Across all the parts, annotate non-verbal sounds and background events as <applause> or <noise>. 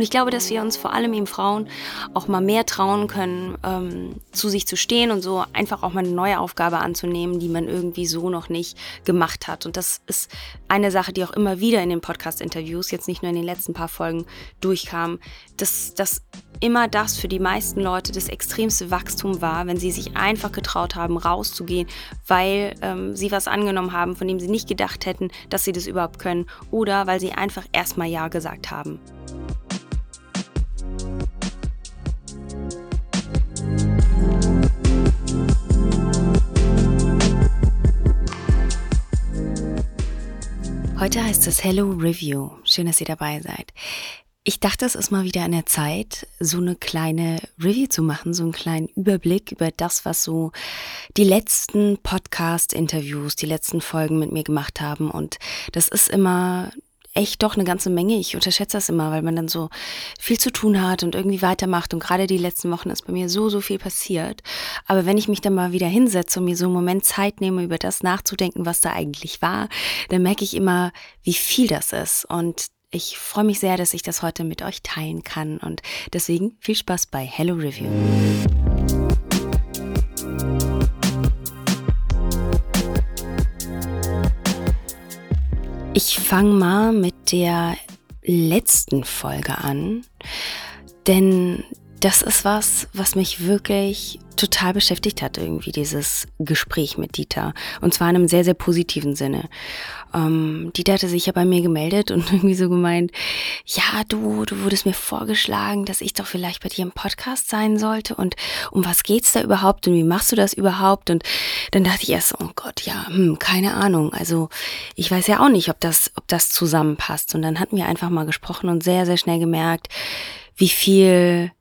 Und ich glaube, dass wir uns vor allem eben Frauen auch mal mehr trauen können, ähm, zu sich zu stehen und so einfach auch mal eine neue Aufgabe anzunehmen, die man irgendwie so noch nicht gemacht hat. Und das ist eine Sache, die auch immer wieder in den Podcast-Interviews, jetzt nicht nur in den letzten paar Folgen, durchkam, dass, dass immer das für die meisten Leute das extremste Wachstum war, wenn sie sich einfach getraut haben, rauszugehen, weil ähm, sie was angenommen haben, von dem sie nicht gedacht hätten, dass sie das überhaupt können oder weil sie einfach erstmal Ja gesagt haben. Heute heißt es Hello Review. Schön, dass ihr dabei seid. Ich dachte, es ist mal wieder an der Zeit, so eine kleine Review zu machen, so einen kleinen Überblick über das, was so die letzten Podcast-Interviews, die letzten Folgen mit mir gemacht haben. Und das ist immer echt doch eine ganze Menge. Ich unterschätze das immer, weil man dann so viel zu tun hat und irgendwie weitermacht. Und gerade die letzten Wochen ist bei mir so, so viel passiert. Aber wenn ich mich dann mal wieder hinsetze und mir so einen Moment Zeit nehme, über das nachzudenken, was da eigentlich war, dann merke ich immer, wie viel das ist. Und ich freue mich sehr, dass ich das heute mit euch teilen kann und deswegen viel Spaß bei Hello Review. Ich fange mal mit der letzten Folge an, denn das ist was, was mich wirklich total beschäftigt hat, irgendwie dieses Gespräch mit Dieter. Und zwar in einem sehr, sehr positiven Sinne. Ähm, Dieter hatte sich ja bei mir gemeldet und <laughs> irgendwie so gemeint, ja, du, du wurdest mir vorgeschlagen, dass ich doch vielleicht bei dir im Podcast sein sollte und um was geht's da überhaupt und wie machst du das überhaupt? Und dann dachte ich erst, oh Gott, ja, hm, keine Ahnung. Also ich weiß ja auch nicht, ob das, ob das zusammenpasst. Und dann hatten wir einfach mal gesprochen und sehr, sehr schnell gemerkt, wie viel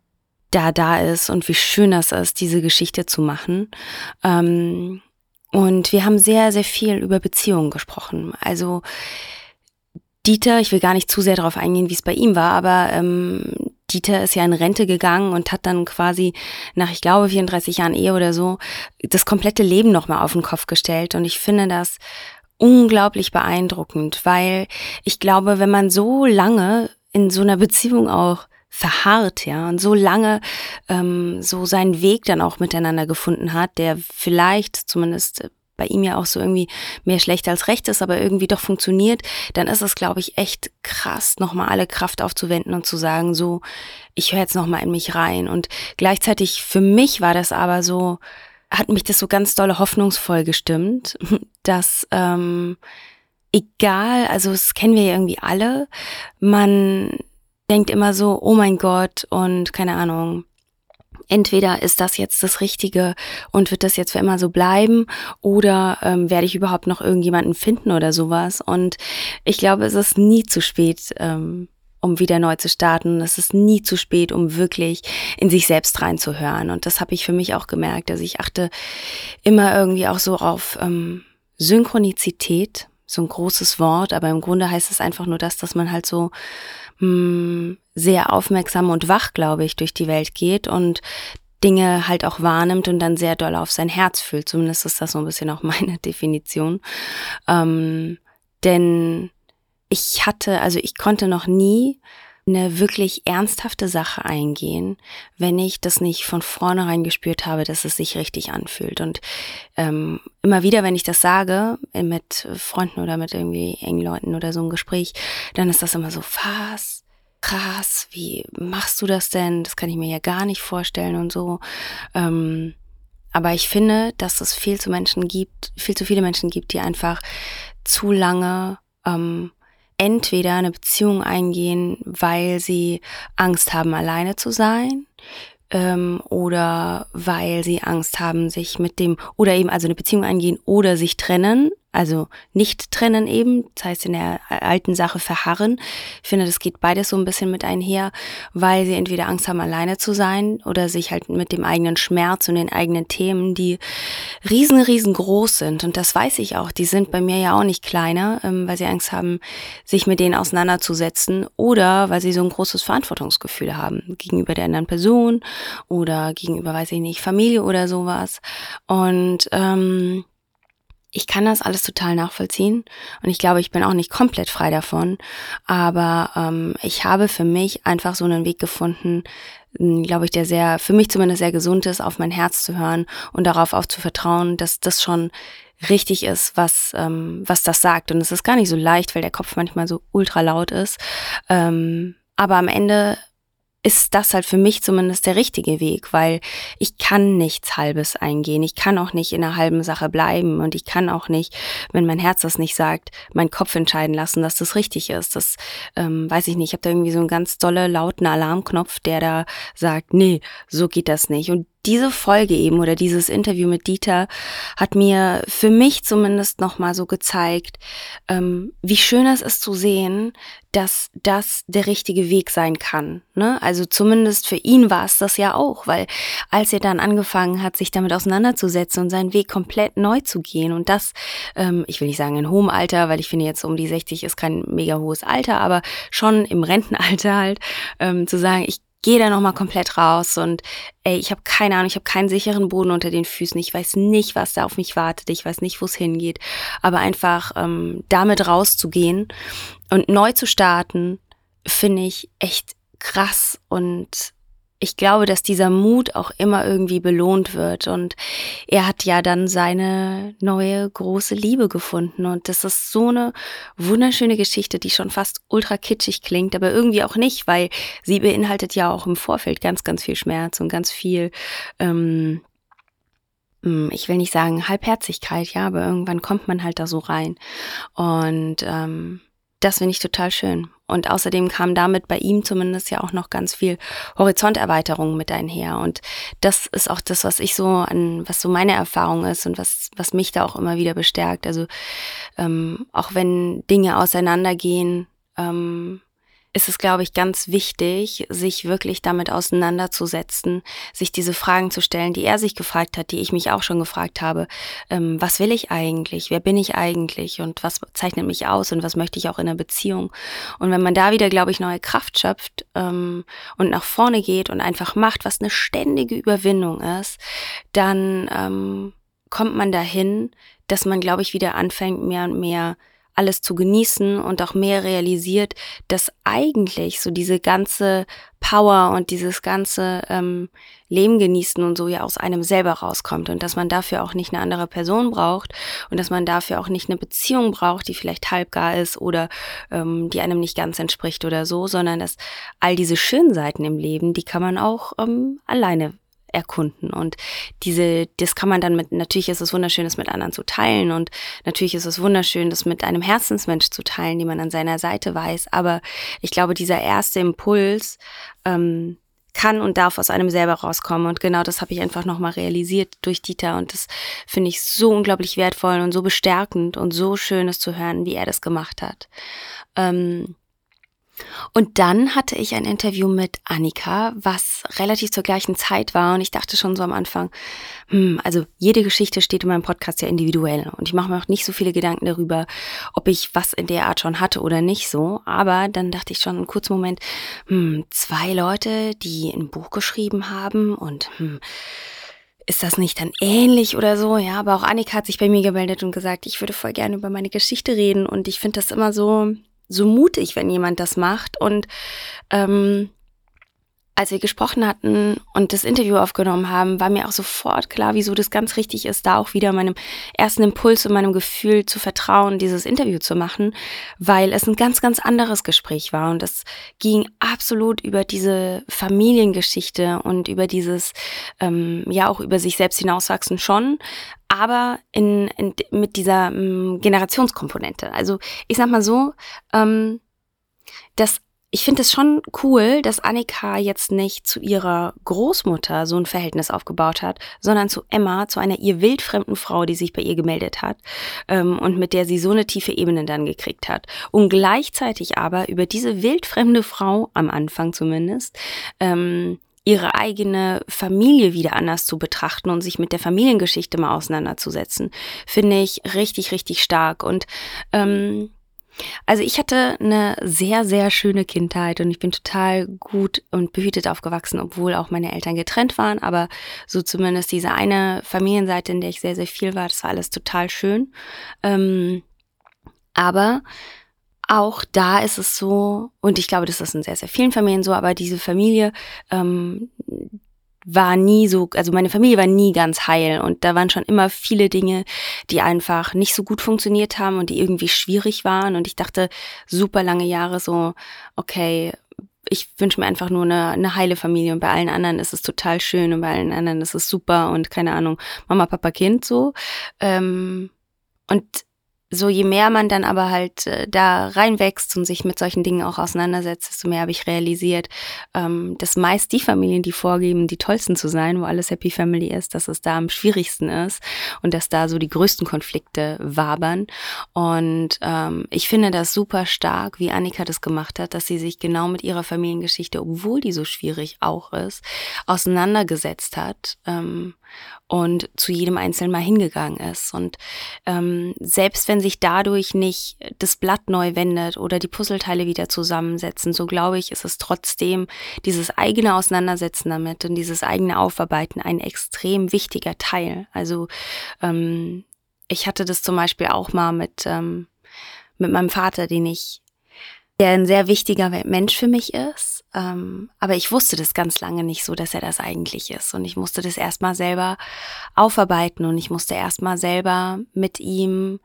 da da ist und wie schön das ist, diese Geschichte zu machen. Ähm, und wir haben sehr, sehr viel über Beziehungen gesprochen. Also Dieter, ich will gar nicht zu sehr darauf eingehen, wie es bei ihm war, aber ähm, Dieter ist ja in Rente gegangen und hat dann quasi nach, ich glaube, 34 Jahren Ehe oder so, das komplette Leben nochmal auf den Kopf gestellt. Und ich finde das unglaublich beeindruckend, weil ich glaube, wenn man so lange in so einer Beziehung auch verharrt, ja, und so lange ähm, so seinen Weg dann auch miteinander gefunden hat, der vielleicht zumindest bei ihm ja auch so irgendwie mehr schlecht als recht ist, aber irgendwie doch funktioniert, dann ist es, glaube ich, echt krass, nochmal alle Kraft aufzuwenden und zu sagen, so, ich höre jetzt nochmal in mich rein. Und gleichzeitig für mich war das aber so, hat mich das so ganz dolle hoffnungsvoll gestimmt, <laughs> dass ähm, egal, also es kennen wir ja irgendwie alle, man denkt immer so, oh mein Gott und keine Ahnung, entweder ist das jetzt das Richtige und wird das jetzt für immer so bleiben oder ähm, werde ich überhaupt noch irgendjemanden finden oder sowas. Und ich glaube, es ist nie zu spät, ähm, um wieder neu zu starten. Es ist nie zu spät, um wirklich in sich selbst reinzuhören. Und das habe ich für mich auch gemerkt. Also ich achte immer irgendwie auch so auf ähm, Synchronizität, so ein großes Wort, aber im Grunde heißt es einfach nur das, dass man halt so mh, hm, sehr aufmerksam und wach, glaube ich, durch die Welt geht und Dinge halt auch wahrnimmt und dann sehr doll auf sein Herz fühlt. Zumindest ist das so ein bisschen auch <laughs> meine Definition. Ähm, denn ich hatte, also ich konnte noch nie eine wirklich ernsthafte Sache eingehen, wenn ich das nicht von vornherein gespürt habe, dass es sich richtig anfühlt. Und ähm, immer wieder, wenn ich das sage, äh, mit Freunden oder mit irgendwie engen Leuten oder so ein Gespräch, dann ist das immer so, was? Krass, wie machst du das denn? Das kann ich mir ja gar nicht vorstellen und so. Ähm, aber ich finde, dass es viel zu Menschen gibt, viel zu viele Menschen gibt, die einfach zu lange ähm, entweder eine Beziehung eingehen, weil sie Angst haben, alleine zu sein, ähm, oder weil sie Angst haben, sich mit dem, oder eben also eine Beziehung eingehen oder sich trennen, also nicht trennen eben, das heißt in der alten Sache verharren. Ich finde, das geht beides so ein bisschen mit einher, weil sie entweder Angst haben, alleine zu sein oder sich halt mit dem eigenen Schmerz und den eigenen Themen, die riesen, riesengroß sind. Und das weiß ich auch, die sind bei mir ja auch nicht kleiner, ähm, weil sie Angst haben, sich mit denen auseinanderzusetzen oder weil sie so ein großes Verantwortungsgefühl haben gegenüber der anderen Person oder gegenüber, weiß ich nicht, Familie oder sowas. Und ähm, ich kann das alles total nachvollziehen und ich glaube, ich bin auch nicht komplett frei davon, aber ähm, ich habe für mich einfach so einen Weg gefunden, glaube ich, der sehr, für mich zumindest sehr gesund ist, auf mein Herz zu hören und darauf auch zu vertrauen, dass das schon richtig ist, was, ähm, was das sagt. Und es ist gar nicht so leicht, weil der Kopf manchmal so ultra laut ist. Ähm, aber am Ende ist das halt für mich zumindest der richtige Weg, weil ich kann nichts Halbes eingehen. Ich kann auch nicht in einer halben Sache bleiben und ich kann auch nicht, wenn mein Herz das nicht sagt, meinen Kopf entscheiden lassen, dass das richtig ist. Das ähm, weiß ich nicht. Ich habe da irgendwie so einen ganz dolle, lauten Alarmknopf, der da sagt, nee, so geht das nicht. Und diese Folge eben oder dieses Interview mit Dieter hat mir für mich zumindest nochmal so gezeigt, ähm, wie schön es ist zu sehen, dass das der richtige Weg sein kann. Ne? Also zumindest für ihn war es das ja auch, weil als er dann angefangen hat, sich damit auseinanderzusetzen und seinen Weg komplett neu zu gehen und das, ähm, ich will nicht sagen in hohem Alter, weil ich finde jetzt um die 60 ist kein mega hohes Alter, aber schon im Rentenalter halt, ähm, zu sagen, ich gehe da nochmal komplett raus und ey, ich habe keine Ahnung, ich habe keinen sicheren Boden unter den Füßen, ich weiß nicht, was da auf mich wartet, ich weiß nicht, wo es hingeht, aber einfach ähm, damit rauszugehen und neu zu starten, finde ich echt krass und ich glaube, dass dieser Mut auch immer irgendwie belohnt wird. Und er hat ja dann seine neue große Liebe gefunden. Und das ist so eine wunderschöne Geschichte, die schon fast ultra kitschig klingt, aber irgendwie auch nicht, weil sie beinhaltet ja auch im Vorfeld ganz, ganz viel Schmerz und ganz viel, ähm, hm, ich will nicht sagen Halbherzigkeit, ja, aber irgendwann kommt man halt da so rein. Und ähm, das finde ich total schön. Und außerdem kam damit bei ihm zumindest ja auch noch ganz viel Horizonterweiterung mit einher. Und das ist auch das, was ich so an, was so meine Erfahrung ist und was, was mich da auch immer wieder bestärkt. Also ähm, auch wenn Dinge auseinandergehen, ähm, ist es, glaube ich, ganz wichtig, sich wirklich damit auseinanderzusetzen, sich diese Fragen zu stellen, die er sich gefragt hat, die ich mich auch schon gefragt habe. Ähm, was will ich eigentlich? Wer bin ich eigentlich? Und was zeichnet mich aus? Und was möchte ich auch in einer Beziehung? Und wenn man da wieder, glaube ich, neue Kraft schöpft ähm, und nach vorne geht und einfach macht, was eine ständige Überwindung ist, dann ähm, kommt man dahin, dass man, glaube ich, wieder anfängt, mehr und mehr alles zu genießen und auch mehr realisiert, dass eigentlich so diese ganze Power und dieses ganze ähm, Leben genießen und so ja aus einem selber rauskommt und dass man dafür auch nicht eine andere Person braucht und dass man dafür auch nicht eine Beziehung braucht, die vielleicht halbgar ist oder ähm, die einem nicht ganz entspricht oder so, sondern dass all diese schönen Seiten im Leben, die kann man auch ähm, alleine erkunden. Und diese, das kann man dann mit, natürlich ist es wunderschön, das mit anderen zu teilen und natürlich ist es wunderschön, das mit einem Herzensmensch zu teilen, die man an seiner Seite weiß. Aber ich glaube, dieser erste Impuls ähm, kann und darf aus einem selber rauskommen. Und genau das habe ich einfach nochmal realisiert durch Dieter. Und das finde ich so unglaublich wertvoll und so bestärkend und so schön, es zu hören, wie er das gemacht hat. Ähm, und dann hatte ich ein Interview mit Annika, was relativ zur gleichen Zeit war. Und ich dachte schon so am Anfang, hm, also jede Geschichte steht in meinem Podcast ja individuell. Und ich mache mir auch nicht so viele Gedanken darüber, ob ich was in der Art schon hatte oder nicht so. Aber dann dachte ich schon einen kurzen Moment, hm, zwei Leute, die ein Buch geschrieben haben und hm, ist das nicht dann ähnlich oder so? Ja, aber auch Annika hat sich bei mir gemeldet und gesagt, ich würde voll gerne über meine Geschichte reden. Und ich finde das immer so, so mutig, wenn jemand das macht. Und ähm, als wir gesprochen hatten und das Interview aufgenommen haben, war mir auch sofort klar, wieso das ganz richtig ist, da auch wieder meinem ersten Impuls und meinem Gefühl zu vertrauen, dieses Interview zu machen, weil es ein ganz, ganz anderes Gespräch war und es ging absolut über diese Familiengeschichte und über dieses, ähm, ja auch über sich selbst hinauswachsen schon, aber in, in, mit dieser ähm, Generationskomponente. Also ich sag mal so, ähm, dass ich finde es schon cool, dass Annika jetzt nicht zu ihrer Großmutter so ein Verhältnis aufgebaut hat, sondern zu Emma, zu einer ihr wildfremden Frau, die sich bei ihr gemeldet hat ähm, und mit der sie so eine tiefe Ebene dann gekriegt hat. Und gleichzeitig aber über diese wildfremde Frau, am Anfang zumindest, ähm, ihre eigene Familie wieder anders zu betrachten und sich mit der Familiengeschichte mal auseinanderzusetzen, finde ich richtig, richtig stark. Und ähm, Also ich hatte eine sehr, sehr schöne Kindheit und ich bin total gut und behütet aufgewachsen, obwohl auch meine Eltern getrennt waren. Aber so zumindest diese eine Familienseite, in der ich sehr, sehr viel war, das war alles total schön. Ähm, aber auch da ist es so, und ich glaube, das ist in sehr, sehr vielen Familien so, aber diese Familie, ähm, war nie so, also meine Familie war nie ganz heil und da waren schon immer viele Dinge, die einfach nicht so gut funktioniert haben und die irgendwie schwierig waren und ich dachte super lange Jahre so, okay, ich wünsche mir einfach nur eine, eine heile Familie und bei allen anderen ist es total schön und bei allen anderen ist es super und keine Ahnung, Mama, Papa, Kind so. Ähm, und so je mehr man dann aber halt äh, da reinwächst und sich mit solchen Dingen auch auseinandersetzt, desto mehr habe ich realisiert, ähm, dass meist die Familien, die vorgeben, die tollsten zu sein, wo alles Happy Family ist, dass es da am schwierigsten ist und dass da so die größten Konflikte wabern. Und ähm, ich finde das super stark, wie Annika das gemacht hat, dass sie sich genau mit ihrer Familiengeschichte, obwohl die so schwierig auch ist, auseinandergesetzt hat. Ähm, und zu jedem Einzelnen mal hingegangen ist. Und ähm, selbst wenn sich dadurch nicht das Blatt neu wendet oder die Puzzleteile wieder zusammensetzen, so glaube ich, ist es trotzdem dieses eigene Auseinandersetzen damit und dieses eigene Aufarbeiten ein extrem wichtiger Teil. Also ähm, ich hatte das zum Beispiel auch mal mit, ähm, mit meinem Vater, den ich der ein sehr wichtiger Mensch für mich ist. Ähm, aber ich wusste das ganz lange nicht so, dass er das eigentlich ist. Und ich musste das erstmal selber aufarbeiten und ich musste erstmal selber mit ihm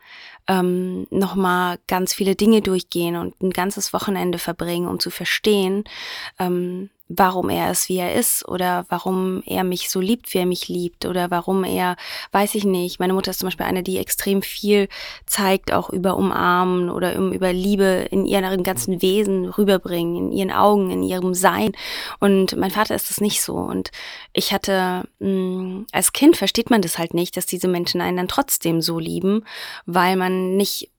ähm, nochmal ganz viele Dinge durchgehen und ein ganzes Wochenende verbringen, um zu verstehen, ähm, warum er ist, wie er ist oder warum er mich so liebt, wie er mich liebt oder warum er, weiß ich nicht. Meine Mutter ist zum Beispiel eine, die extrem viel zeigt, auch über Umarmen oder über Liebe in ihrem ganzen Wesen rüberbringen, in ihren Augen, in ihrem Sein. Und mein Vater ist das nicht so. Und ich hatte, mh, mm, als Kind versteht man das halt nicht, dass diese Menschen einen dann trotzdem so lieben, weil man nicht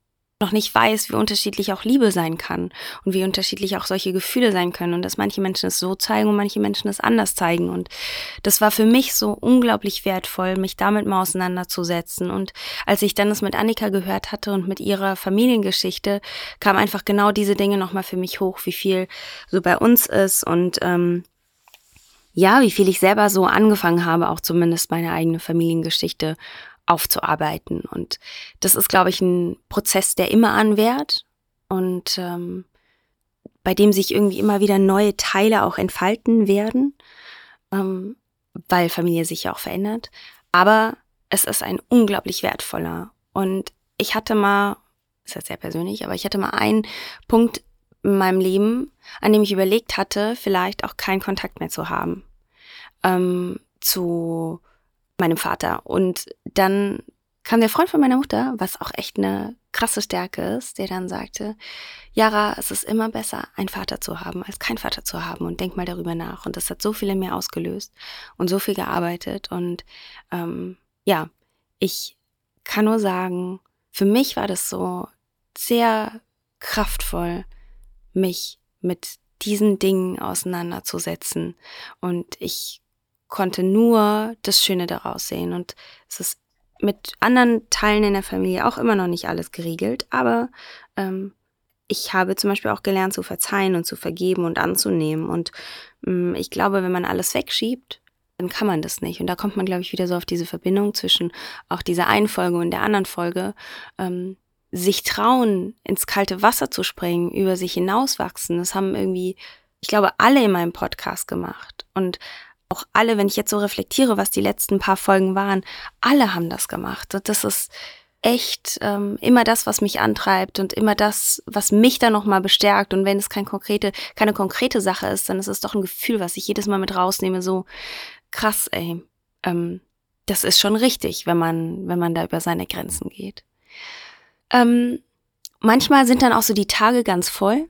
noch nicht weiß, wie unterschiedlich auch Liebe sein kann und wie unterschiedlich auch solche Gefühle sein können und dass manche Menschen es so zeigen und manche Menschen es anders zeigen. Und das war für mich so unglaublich wertvoll, mich damit mal auseinanderzusetzen. Und als ich dann das mit Annika gehört hatte und mit ihrer Familiengeschichte, kam einfach genau diese Dinge nochmal für mich hoch, wie viel so bei uns ist und ähm, ja, wie viel ich selber so angefangen habe, auch zumindest meine eigene Familiengeschichte aufzuarbeiten. Und das ist, glaube ich, ein Prozess, der immer anwährt und ähm, bei dem sich irgendwie immer wieder neue Teile auch entfalten werden, ähm, weil Familie sich ja auch verändert. Aber es ist ein unglaublich wertvoller. Und ich hatte mal, ist jetzt sehr persönlich, aber ich hatte mal einen Punkt in meinem Leben, an dem ich überlegt hatte, vielleicht auch keinen Kontakt mehr zu haben. Ähm, zu meinem Vater. Und dann kam der Freund von meiner Mutter, was auch echt eine krasse Stärke ist, der dann sagte, Jara, es ist immer besser, einen Vater zu haben, als keinen Vater zu haben. Und denk mal darüber nach. Und das hat so viel in mir ausgelöst und so viel gearbeitet. Und ähm, ja, ich kann nur sagen, für mich war das so sehr kraftvoll, mich mit diesen Dingen auseinanderzusetzen. Und ich konnte nur das Schöne daraus sehen. Und es ist mit anderen Teilen in der Familie auch immer noch nicht alles geregelt, aber ähm, ich habe zum Beispiel auch gelernt zu verzeihen und zu vergeben und anzunehmen. Und ähm, ich glaube, wenn man alles wegschiebt, dann kann man das nicht. Und da kommt man, glaube ich, wieder so auf diese Verbindung zwischen auch dieser einen Folge und der anderen Folge. Ähm, sich trauen, ins kalte Wasser zu springen, über sich hinauswachsen. Das haben irgendwie, ich glaube, alle in meinem Podcast gemacht. Und auch alle, wenn ich jetzt so reflektiere, was die letzten paar Folgen waren, alle haben das gemacht. Das ist echt ähm, immer das, was mich antreibt und immer das, was mich dann nochmal bestärkt. Und wenn es kein konkrete, keine konkrete Sache ist, dann ist es doch ein Gefühl, was ich jedes Mal mit rausnehme, so krass, ey. Ähm, das ist schon richtig, wenn man, wenn man da über seine Grenzen geht. Ähm, manchmal sind dann auch so die Tage ganz voll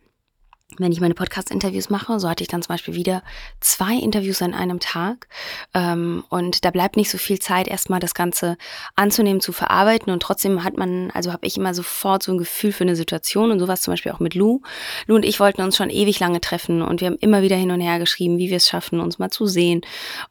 wenn ich meine Podcast-Interviews mache, so hatte ich dann zum Beispiel wieder zwei Interviews an einem Tag. Ähm, und da bleibt nicht so viel Zeit, erstmal das Ganze anzunehmen, zu verarbeiten. Und trotzdem hat man, also habe ich immer sofort so ein Gefühl für eine Situation und sowas zum Beispiel auch mit Lou. Lou und ich wollten uns schon ewig lange treffen und wir haben immer wieder hin und her geschrieben, wie wir es schaffen, uns mal zu sehen.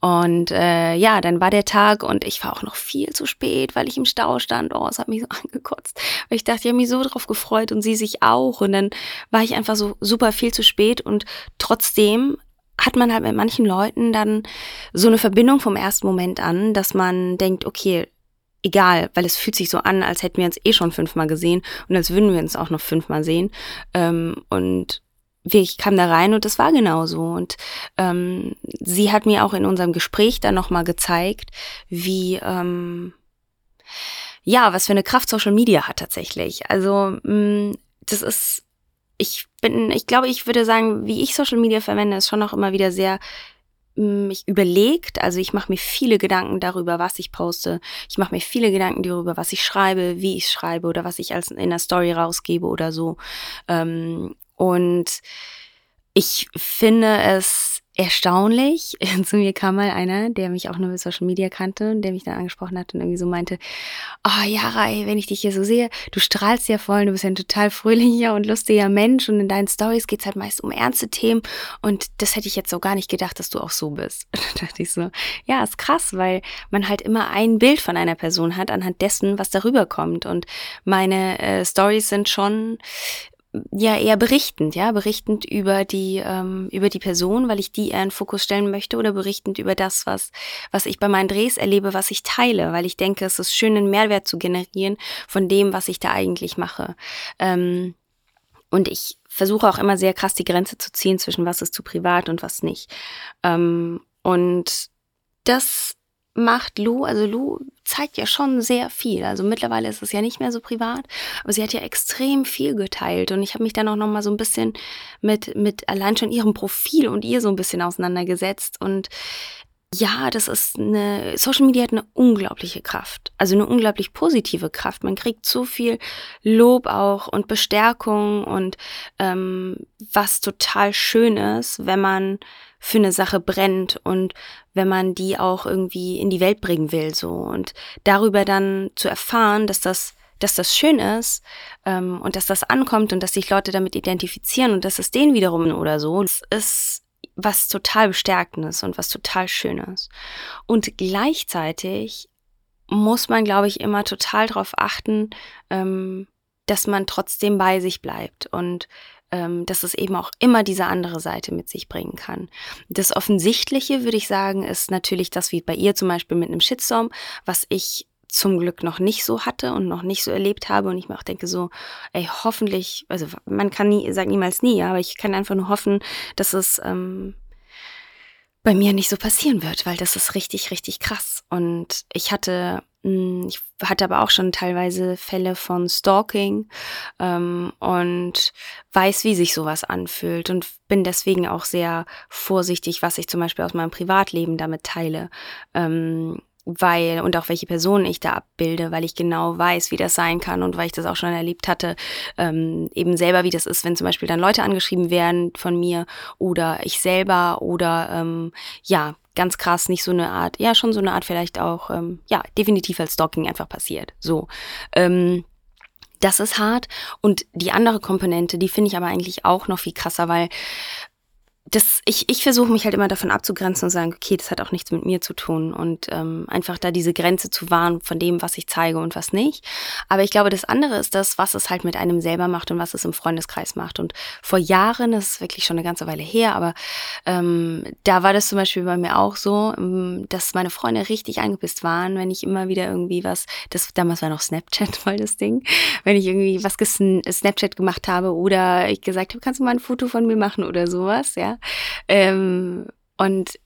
Und äh, ja, dann war der Tag und ich war auch noch viel zu spät, weil ich im Stau stand. Oh, es hat mich so <laughs> angekotzt. Weil ich dachte, ich habe mich so drauf gefreut und sie sich auch. Und dann war ich einfach so super viel zu spät und trotzdem hat man halt mit manchen Leuten dann so eine Verbindung vom ersten Moment an, dass man denkt, okay, egal, weil es fühlt sich so an, als hätten wir uns eh schon fünfmal gesehen und als würden wir uns auch noch fünfmal sehen. Ähm, und ich kam da rein und das war genauso. Und ähm, sie hat mir auch in unserem Gespräch dann nochmal gezeigt, wie, ähm, ja, was für eine Kraft Social Media hat tatsächlich. Also, mh, mm, das ist ich bin, ich glaube, ich würde sagen, wie ich Social Media verwende, ist schon auch immer wieder sehr mich mm, überlegt. Also ich mache mir viele Gedanken darüber, was ich poste. Ich mache mir viele Gedanken darüber, was ich schreibe, wie ich schreibe oder was ich als in der Story rausgebe oder so. Ähm, und ich finde es erstaunlich. <laughs> Zu mir kam mal einer, der mich auch nur mit Social Media kannte und der mich dann angesprochen hat und irgendwie so meinte, oh Jara, ey, wenn ich dich hier so sehe, du strahlst ja voll, du bist ja ein total fröhlicher und lustiger Mensch und in deinen Stories geht's halt meist um ernste Themen und das hätte ich jetzt so gar nicht gedacht, dass du auch so bist. <laughs> da dachte ich so, ja, ist krass, weil man halt immer ein Bild von einer Person hat anhand dessen, was darüber kommt und meine äh, Stories sind schon ja eher berichtend, ja, berichtend über die ähm, über die Person, weil ich die eher in Fokus stellen möchte oder berichtend über das, was was ich bei meinen Drehs erlebe, was ich teile, weil ich denke, es ist schön, einen Mehrwert zu generieren von dem, was ich da eigentlich mache. Ähm, und ich versuche auch immer sehr krass die Grenze zu ziehen zwischen was ist zu privat und was nicht. Ähm, und das macht Lou, also Lou zeigt ja schon sehr viel. Also mittlerweile ist es ja nicht mehr so privat, aber sie hat ja extrem viel geteilt und ich habe mich dann auch noch mal so ein bisschen mit mit allein schon ihrem Profil und ihr so ein bisschen auseinandergesetzt und ja, das ist eine, Social Media hat eine unglaubliche Kraft. Also eine unglaublich positive Kraft. Man kriegt so viel Lob auch und Bestärkung und ähm, was total schön ist, wenn man für eine Sache brennt und wenn man die auch irgendwie in die Welt bringen will, so. Und darüber dann zu erfahren, dass das dass das schön ist ähm, und dass das ankommt und dass sich Leute damit identifizieren und dass es denen wiederum oder so, das ist was total Bestärkendes und was total Schönes. Und gleichzeitig muss man, glaube ich, immer total darauf achten, ähm, dass man trotzdem bei sich bleibt und ähm, dass es eben auch immer diese andere Seite mit sich bringen kann. Das Offensichtliche, würde ich sagen, ist natürlich das, wie bei ihr zum Beispiel mit einem Shitstorm, was ich zum Glück noch nicht so hatte und noch nicht so erlebt habe und ich mir auch denke so, ey, hoffentlich, also man kann nie, sagt niemals nie, aber ich kann einfach nur hoffen, dass es ähm, bei mir nicht so passieren wird, weil das ist richtig, richtig krass. Und ich hatte, ich hatte aber auch schon teilweise Fälle von Stalking ähm, und weiß, wie sich sowas anfühlt und bin deswegen auch sehr vorsichtig, was ich zum Beispiel aus meinem Privatleben damit teile. Ähm, weil und auch welche Personen ich da abbilde, weil ich genau weiß, wie das sein kann und weil ich das auch schon erlebt hatte, ähm, eben selber, wie das ist, wenn zum Beispiel dann Leute angeschrieben werden von mir oder ich selber oder ähm, ja, ganz krass, nicht so eine Art, ja, schon so eine Art vielleicht auch, ähm, ja, definitiv als Stalking einfach passiert. So. Ähm, das ist hart. Und die andere Komponente, die finde ich aber eigentlich auch noch viel krasser, weil das, ich, ich versuche mich halt immer davon abzugrenzen und sagen, okay, das hat auch nichts mit mir zu tun und ähm, einfach da diese Grenze zu wahren von dem, was ich zeige und was nicht. Aber ich glaube, das andere ist das, was es halt mit einem selber macht und was es im Freundeskreis macht. Und vor Jahren, das ist wirklich schon eine ganze Weile her, aber ähm, da war das zum Beispiel bei mir auch so, ähm, dass meine Freunde richtig angepisst waren, wenn ich immer wieder irgendwie was, das damals war noch Snapchat <laughs> voll das Ding, wenn ich irgendwie was Snapchat gemacht habe oder ich gesagt habe, kannst du mal ein Foto von mir machen oder sowas, ja. Ähm, und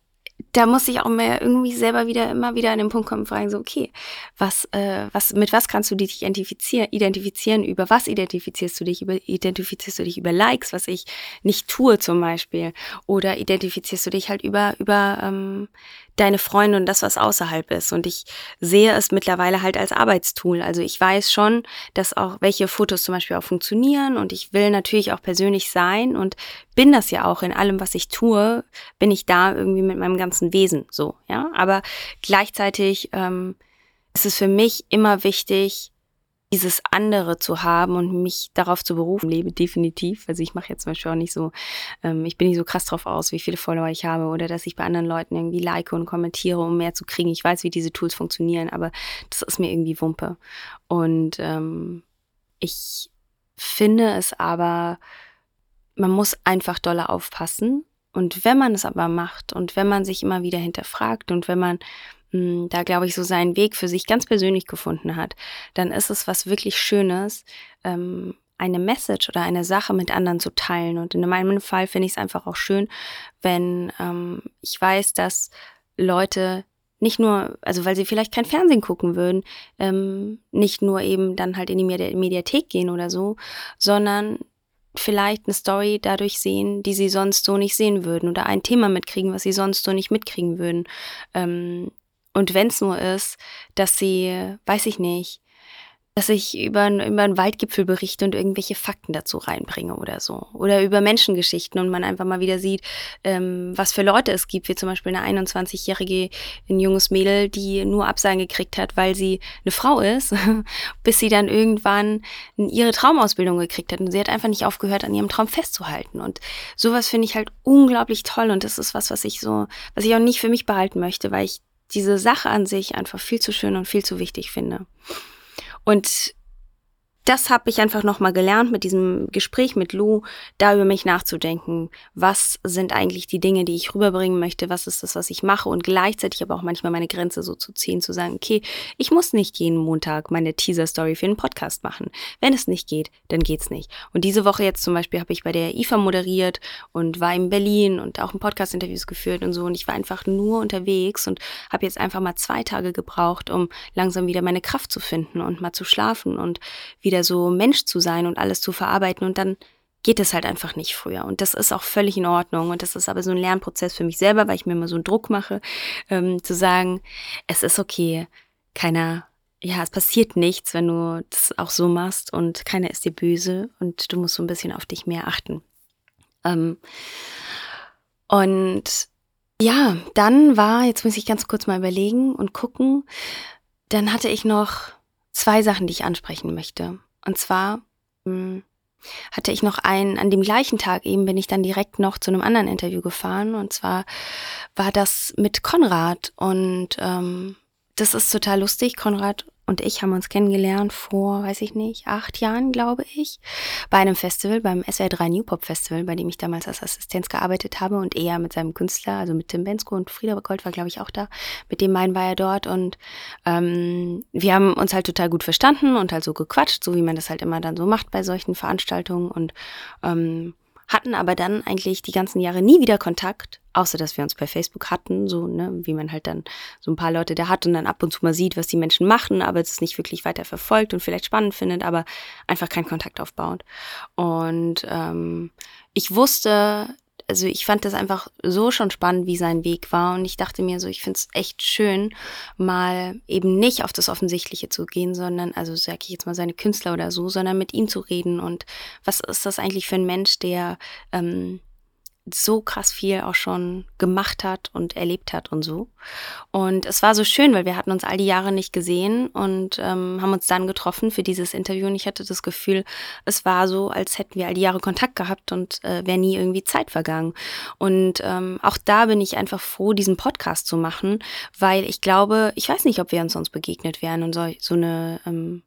da muss ich auch mehr irgendwie selber wieder immer wieder an den Punkt kommen und fragen, so, okay, was, äh, was, mit was kannst du dich identifizieren, identifizieren, über was identifizierst du dich, über, identifizierst du dich über Likes, was ich nicht tue zum Beispiel, oder identifizierst du dich halt über, über ähm, deine Freunde und das, was außerhalb ist. Und ich sehe es mittlerweile halt als Arbeitstool. Also ich weiß schon, dass auch welche Fotos zum Beispiel auch funktionieren und ich will natürlich auch persönlich sein und bin das ja auch in allem, was ich tue, bin ich da irgendwie mit meinem ganzen Wesen so, ja. Aber gleichzeitig ähm, ist es für mich immer wichtig, dieses andere zu haben und mich darauf zu berufen, lebe definitiv. Also ich mache jetzt zum Beispiel auch nicht so, ähm, ich bin nicht so krass drauf aus, wie viele Follower ich habe oder dass ich bei anderen Leuten irgendwie like und kommentiere, um mehr zu kriegen. Ich weiß, wie diese Tools funktionieren, aber das ist mir irgendwie Wumpe. Und ähm, ich finde es aber, man muss einfach doller aufpassen. Und wenn man es aber macht und wenn man sich immer wieder hinterfragt und wenn man hm, da glaube ich, so seinen Weg für sich ganz persönlich gefunden hat, dann ist es was wirklich Schönes, ähm, eine Message oder eine Sache mit anderen zu teilen. Und in meinem Fall finde ich es einfach auch schön, wenn ähm, ich weiß, dass Leute nicht nur, also weil sie vielleicht kein Fernsehen gucken würden, ähm, nicht nur eben dann halt in die Mediathek gehen oder so, sondern vielleicht eine Story dadurch sehen, die sie sonst so nicht sehen würden oder ein Thema mitkriegen, was sie sonst so nicht mitkriegen würden. Ähm, und wenn es nur ist, dass sie, weiß ich nicht, dass ich über, über einen Waldgipfel berichte und irgendwelche Fakten dazu reinbringe oder so. Oder über Menschengeschichten und man einfach mal wieder sieht, ähm, was für Leute es gibt, wie zum Beispiel eine 21-jährige, ein junges Mädel, die nur Absagen gekriegt hat, weil sie eine Frau ist, <laughs> bis sie dann irgendwann ihre Traumausbildung gekriegt hat. Und sie hat einfach nicht aufgehört, an ihrem Traum festzuhalten. Und sowas finde ich halt unglaublich toll und das ist was, was ich so, was ich auch nicht für mich behalten möchte, weil ich diese Sache an sich einfach viel zu schön und viel zu wichtig finde. Und das habe ich einfach nochmal gelernt mit diesem Gespräch mit Lou, da über mich nachzudenken. Was sind eigentlich die Dinge, die ich rüberbringen möchte? Was ist das, was ich mache? Und gleichzeitig aber auch manchmal meine Grenze so zu ziehen, zu sagen, okay, ich muss nicht jeden Montag meine Teaser-Story für einen Podcast machen. Wenn es nicht geht, dann geht's nicht. Und diese Woche jetzt zum Beispiel habe ich bei der IFA moderiert und war in Berlin und auch ein Podcast-Interviews geführt und so. Und ich war einfach nur unterwegs und habe jetzt einfach mal zwei Tage gebraucht, um langsam wieder meine Kraft zu finden und mal zu schlafen und wieder wieder so Mensch zu sein und alles zu verarbeiten und dann geht es halt einfach nicht früher. Und das ist auch völlig in Ordnung. Und das ist aber so ein Lernprozess für mich selber, weil ich mir immer so einen Druck mache, ähm, zu sagen, es ist okay, keiner, ja, es passiert nichts, wenn du das auch so machst und keiner ist dir böse und du musst so ein bisschen auf dich mehr achten. Ähm, und ja, dann war, jetzt muss ich ganz kurz mal überlegen und gucken, dann hatte ich noch zwei Sachen, die ich ansprechen möchte. Und zwar mh, hm, hatte ich noch einen, an dem gleichen Tag eben bin ich dann direkt noch zu einem anderen Interview gefahren. Und zwar war das mit Konrad. Und ähm, das ist total lustig. Konrad und ich haben uns kennengelernt vor, weiß ich nicht, acht Jahren, glaube ich, bei einem Festival, beim SWR3 New Pop Festival, bei dem ich damals als Assistenz gearbeitet habe und er mit seinem Künstler, also mit Tim Bensko und Frieda Gold war, glaube ich, auch da. Mit dem beiden war er dort und ähm, wir haben uns halt total gut verstanden und halt so gequatscht, so wie man das halt immer dann so macht bei solchen Veranstaltungen und ähm, hatten aber dann eigentlich die ganzen Jahre nie wieder Kontakt, außer dass wir uns bei Facebook hatten, so, ne, wie man halt dann so ein paar Leute da hat und dann ab und zu mal sieht, was die Menschen machen, aber es nicht wirklich weiter verfolgt und vielleicht spannend findet, aber einfach keinen Kontakt aufbaut. Und ähm, ich wusste, also ich fand das einfach so schon spannend, wie sein Weg war. Und ich dachte mir so, ich finde es echt schön, mal eben nicht auf das Offensichtliche zu gehen, sondern, also sage ich jetzt mal seine Künstler oder so, sondern mit ihm zu reden. Und was ist das eigentlich für ein Mensch, der ähm, so krass viel auch schon gemacht hat und erlebt hat und so. Und es war so schön, weil wir hatten uns all die Jahre nicht gesehen und ähm, haben uns dann getroffen für dieses Interview und ich hatte das Gefühl, es war so, als hätten wir all die Jahre Kontakt gehabt und äh, wäre nie irgendwie Zeit vergangen. Und ähm, auch da bin ich einfach froh, diesen Podcast zu machen, weil ich glaube, ich weiß nicht, ob wir uns sonst begegnet wären und so, so eine ähm,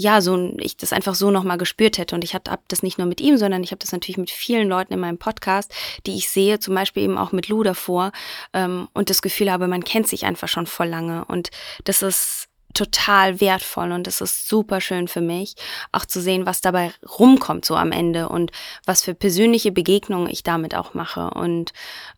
ja, so ich das einfach so nochmal gespürt hätte. Und ich habe das nicht nur mit ihm, sondern ich habe das natürlich mit vielen Leuten in meinem Podcast, die ich sehe, zum Beispiel eben auch mit Lou davor, ähm, und das Gefühl habe, man kennt sich einfach schon voll lange. Und das ist total wertvoll und das ist super schön für mich, auch zu sehen, was dabei rumkommt so am Ende und was für persönliche Begegnungen ich damit auch mache und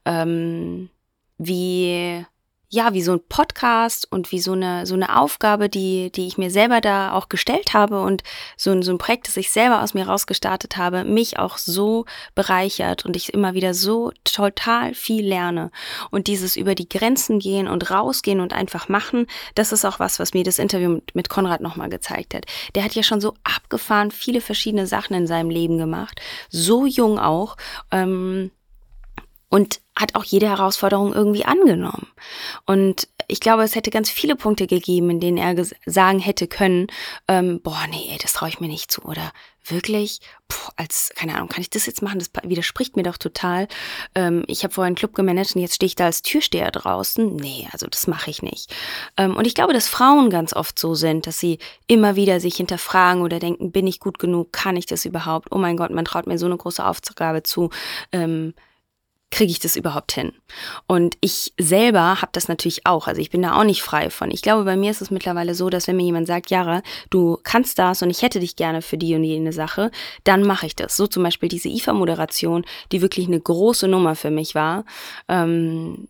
ähm, wie ja, wie so ein Podcast und wie so eine, so eine Aufgabe, die, die ich mir selber da auch gestellt habe und so ein, so ein Projekt, das ich selber aus mir rausgestartet habe, mich auch so bereichert und ich immer wieder so total viel lerne. Und dieses über die Grenzen gehen und rausgehen und einfach machen, das ist auch was, was mir das Interview mit, Konrad nochmal gezeigt hat. Der hat ja schon so abgefahren viele verschiedene Sachen in seinem Leben gemacht, so jung auch. Ähm, und hat auch jede Herausforderung irgendwie angenommen. Und ich glaube, es hätte ganz viele Punkte gegeben, in denen er sagen hätte können, ähm, boah, nee, das traue ich mir nicht zu. Oder wirklich, puh, als, keine Ahnung, kann ich das jetzt machen? Das widerspricht mir doch total. Ähm, ich habe vorher einen Club gemanagt und jetzt stehe ich da als Türsteher draußen. Nee, also das mache ich nicht. Ähm, und ich glaube, dass Frauen ganz oft so sind, dass sie immer wieder sich hinterfragen oder denken, bin ich gut genug? Kann ich das überhaupt? Oh mein Gott, man traut mir so eine große Aufgabe zu. Ähm, kriege ich das überhaupt hin? Und ich selber habe das natürlich auch. Also ich bin da auch nicht frei von. Ich glaube, bei mir ist es mittlerweile so, dass wenn mir jemand sagt, Jara, du kannst das und ich hätte dich gerne für die und jene Sache, dann mache ich das. So zum Beispiel diese IFA-Moderation, die wirklich eine große Nummer für mich war. Ähm,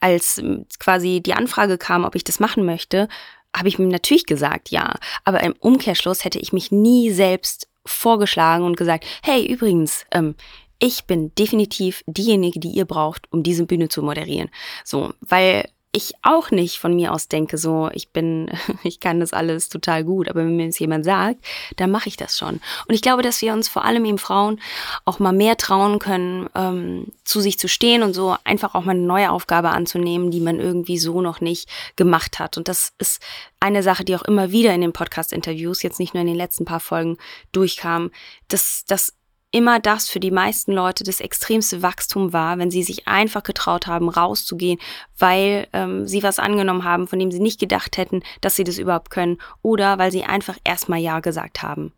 als quasi die Anfrage kam, ob ich das machen möchte, habe ich mir natürlich gesagt, ja. Aber im Umkehrschluss hätte ich mich nie selbst vorgeschlagen und gesagt, hey, übrigens, ähm, ich bin definitiv diejenige, die ihr braucht, um diese Bühne zu moderieren. So, weil ich auch nicht von mir aus denke, so, ich bin, <laughs> ich kann das alles total gut, aber wenn mir das jemand sagt, dann mache ich das schon. Und ich glaube, dass wir uns vor allem eben Frauen auch mal mehr trauen können, ähm, zu sich zu stehen und so einfach auch mal eine neue Aufgabe anzunehmen, die man irgendwie so noch nicht gemacht hat. Und das ist eine Sache, die auch immer wieder in den Podcast-Interviews, jetzt nicht nur in den letzten paar Folgen durchkam, dass, dass immer das für die meisten Leute das extremste Wachstum war, wenn sie sich einfach getraut haben, rauszugehen, weil ähm, sie was angenommen haben, von dem sie nicht gedacht hätten, dass sie das überhaupt können, oder weil sie einfach erstmal Ja gesagt haben.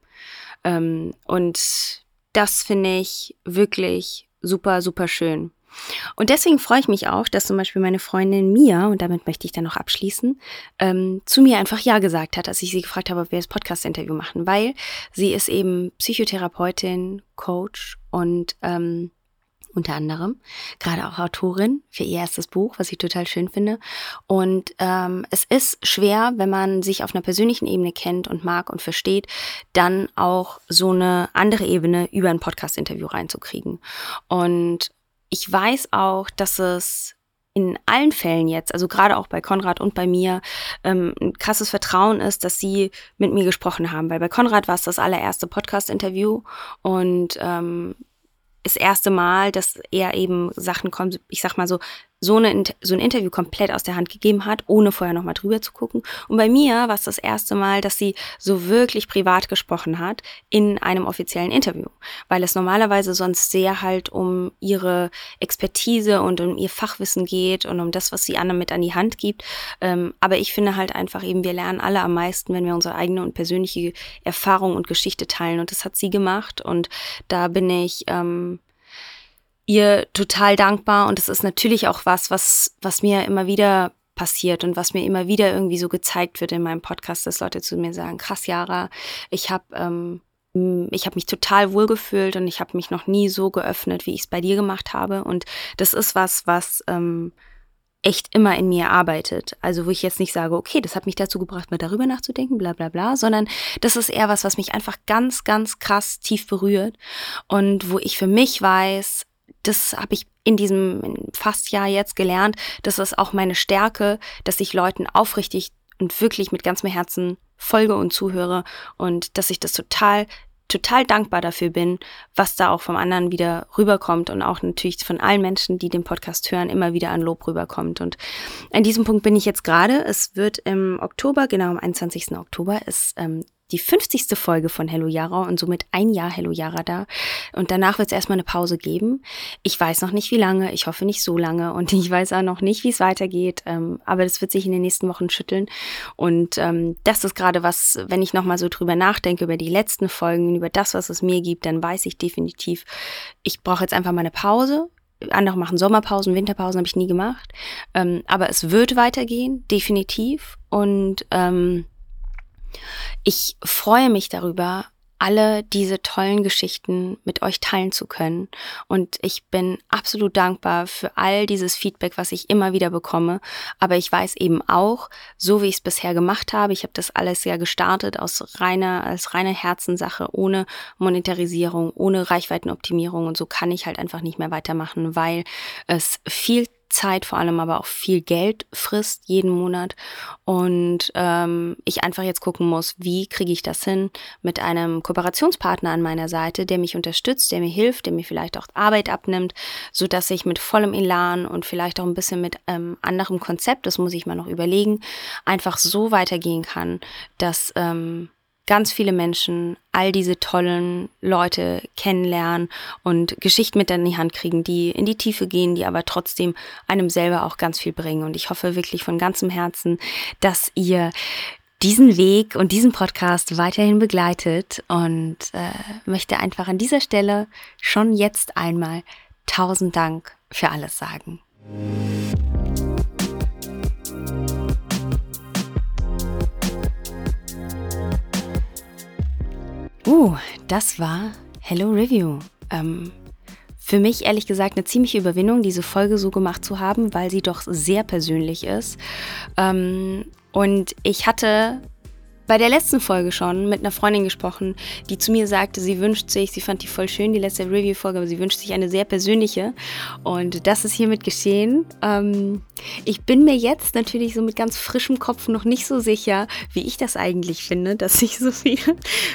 Ähm, und das finde ich wirklich super, super schön. Und deswegen freue ich mich auch, dass zum Beispiel meine Freundin Mia, und damit möchte ich dann noch abschließen, ähm, zu mir einfach Ja gesagt hat, als ich sie gefragt habe, ob wir das Podcast-Interview machen, weil sie ist eben Psychotherapeutin, Coach und ähm, unter anderem, gerade auch Autorin für ihr erstes Buch, was ich total schön finde. Und ähm, es ist schwer, wenn man sich auf einer persönlichen Ebene kennt und mag und versteht, dann auch so eine andere Ebene über ein Podcast-Interview reinzukriegen. Und ich weiß auch, dass es in allen Fällen jetzt, also gerade auch bei Konrad und bei mir, ähm, ein krasses Vertrauen ist, dass sie mit mir gesprochen haben. Weil bei Konrad war es das allererste Podcast-Interview und ähm, das erste Mal, dass er eben Sachen kommt, ich sag mal so, so, eine, so ein Interview komplett aus der Hand gegeben hat, ohne vorher nochmal drüber zu gucken. Und bei mir war es das erste Mal, dass sie so wirklich privat gesprochen hat in einem offiziellen Interview, weil es normalerweise sonst sehr halt um ihre Expertise und um ihr Fachwissen geht und um das, was sie anderen mit an die Hand gibt. Ähm, aber ich finde halt einfach eben, wir lernen alle am meisten, wenn wir unsere eigene und persönliche Erfahrung und Geschichte teilen. Und das hat sie gemacht. Und da bin ich ähm, ihr total dankbar und es ist natürlich auch was, was, was mir immer wieder passiert und was mir immer wieder irgendwie so gezeigt wird in meinem Podcast, dass Leute zu mir sagen, krass, Jara, ich habe ähm, ich habe mich total wohlgefühlt und ich habe mich noch nie so geöffnet, wie ich es bei dir gemacht habe. Und das ist was, was ähm, echt immer in mir arbeitet. Also wo ich jetzt nicht sage, okay, das hat mich dazu gebracht, mal darüber nachzudenken, bla bla bla, sondern das ist eher was, was mich einfach ganz, ganz krass tief berührt und wo ich für mich weiß, das habe ich in diesem fast Jahr jetzt gelernt. Das ist auch meine Stärke, dass ich Leuten aufrichtig und wirklich mit ganzem Herzen folge und zuhöre und dass ich das total total dankbar dafür bin, was da auch vom anderen wieder rüberkommt und auch natürlich von allen Menschen, die den Podcast hören, immer wieder an Lob rüberkommt. Und an diesem Punkt bin ich jetzt gerade. Es wird im Oktober, genau am 21. Oktober, ist ähm, die 50. Folge von Hello Yara und somit ein Jahr Hello Yara da. Und danach wird es erstmal eine Pause geben. Ich weiß noch nicht, wie lange. Ich hoffe nicht so lange. Und <laughs> ich weiß auch noch nicht, wie es weitergeht. Ähm, aber das wird sich in den nächsten Wochen schütteln. Und ähm, das ist gerade was, wenn ich nochmal so drüber nachdenke, über die letzten Folgen, über das, was es mir gibt, dann weiß ich definitiv, ich brauche jetzt einfach mal eine Pause andere machen Sommerpausen, Winterpausen, habe ich nie gemacht. Ähm, aber es wird weitergehen, definitiv. Und ähm, ich freue mich darüber, alle diese tollen Geschichten mit euch teilen zu können. Und ich bin absolut dankbar für all dieses Feedback, was ich immer wieder bekomme. Aber ich weiß eben auch, so wie ich es bisher gemacht habe, ich habe das alles ja gestartet aus reiner, als reine Herzenssache, ohne Monetarisierung, ohne Reichweitenoptimierung. Und so kann ich halt einfach nicht mehr weitermachen, weil es viel Zeit, vor allem aber auch viel Geld frisst jeden Monat. Und ähm, ich einfach jetzt gucken muss, wie kriege ich das hin mit einem Kooperationspartner an meiner Seite, der mich unterstützt, der mir hilft, der mir vielleicht auch Arbeit abnimmt, so dass ich mit vollem Elan und vielleicht auch ein bisschen mit ähm, anderem Konzept, das muss ich mal noch überlegen, einfach so weitergehen kann, dass ähm, ganz viele Menschen all diese tollen Leute kennenlernen und Geschichten mit in die Hand kriegen, die in die Tiefe gehen, die aber trotzdem einem selber auch ganz viel bringen. Und ich hoffe wirklich von ganzem Herzen, dass ihr diesen Weg und diesen Podcast weiterhin begleitet und äh, möchte einfach an dieser Stelle schon jetzt einmal tausend Dank für alles sagen. Uh, das war Hello Review. Ähm, für mich ehrlich gesagt eine ziemliche Überwindung, diese Folge so gemacht zu haben, weil sie doch sehr persönlich ist. Ähm, und ich hatte bei der letzten Folge schon mit einer Freundin gesprochen, die zu mir sagte, sie wünscht sich, sie fand die voll schön, die letzte Review-Folge, aber sie wünscht sich eine sehr persönliche. Und das ist hiermit geschehen. Ähm, ich bin mir jetzt natürlich so mit ganz frischem Kopf noch nicht so sicher, wie ich das eigentlich finde, <laughs> dass ich so viel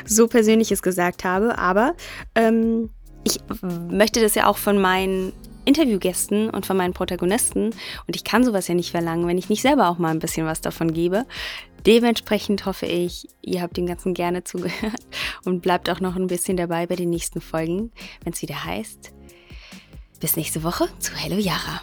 so Persönliches gesagt habe. Aber ähm, ich möchte das ja auch von meinen Interviewgästen und von meinen Protagonisten und ich kann sowas ja nicht verlangen, wenn ich nicht selber auch mal ein bisschen was davon gebe. Dementsprechend hoffe ich, ihr habt dem Ganzen gerne zugehört <laughs> und bleibt auch noch ein bisschen dabei bei den nächsten Folgen, wenn es wieder heißt. Bis nächste Woche zu Hello Yara.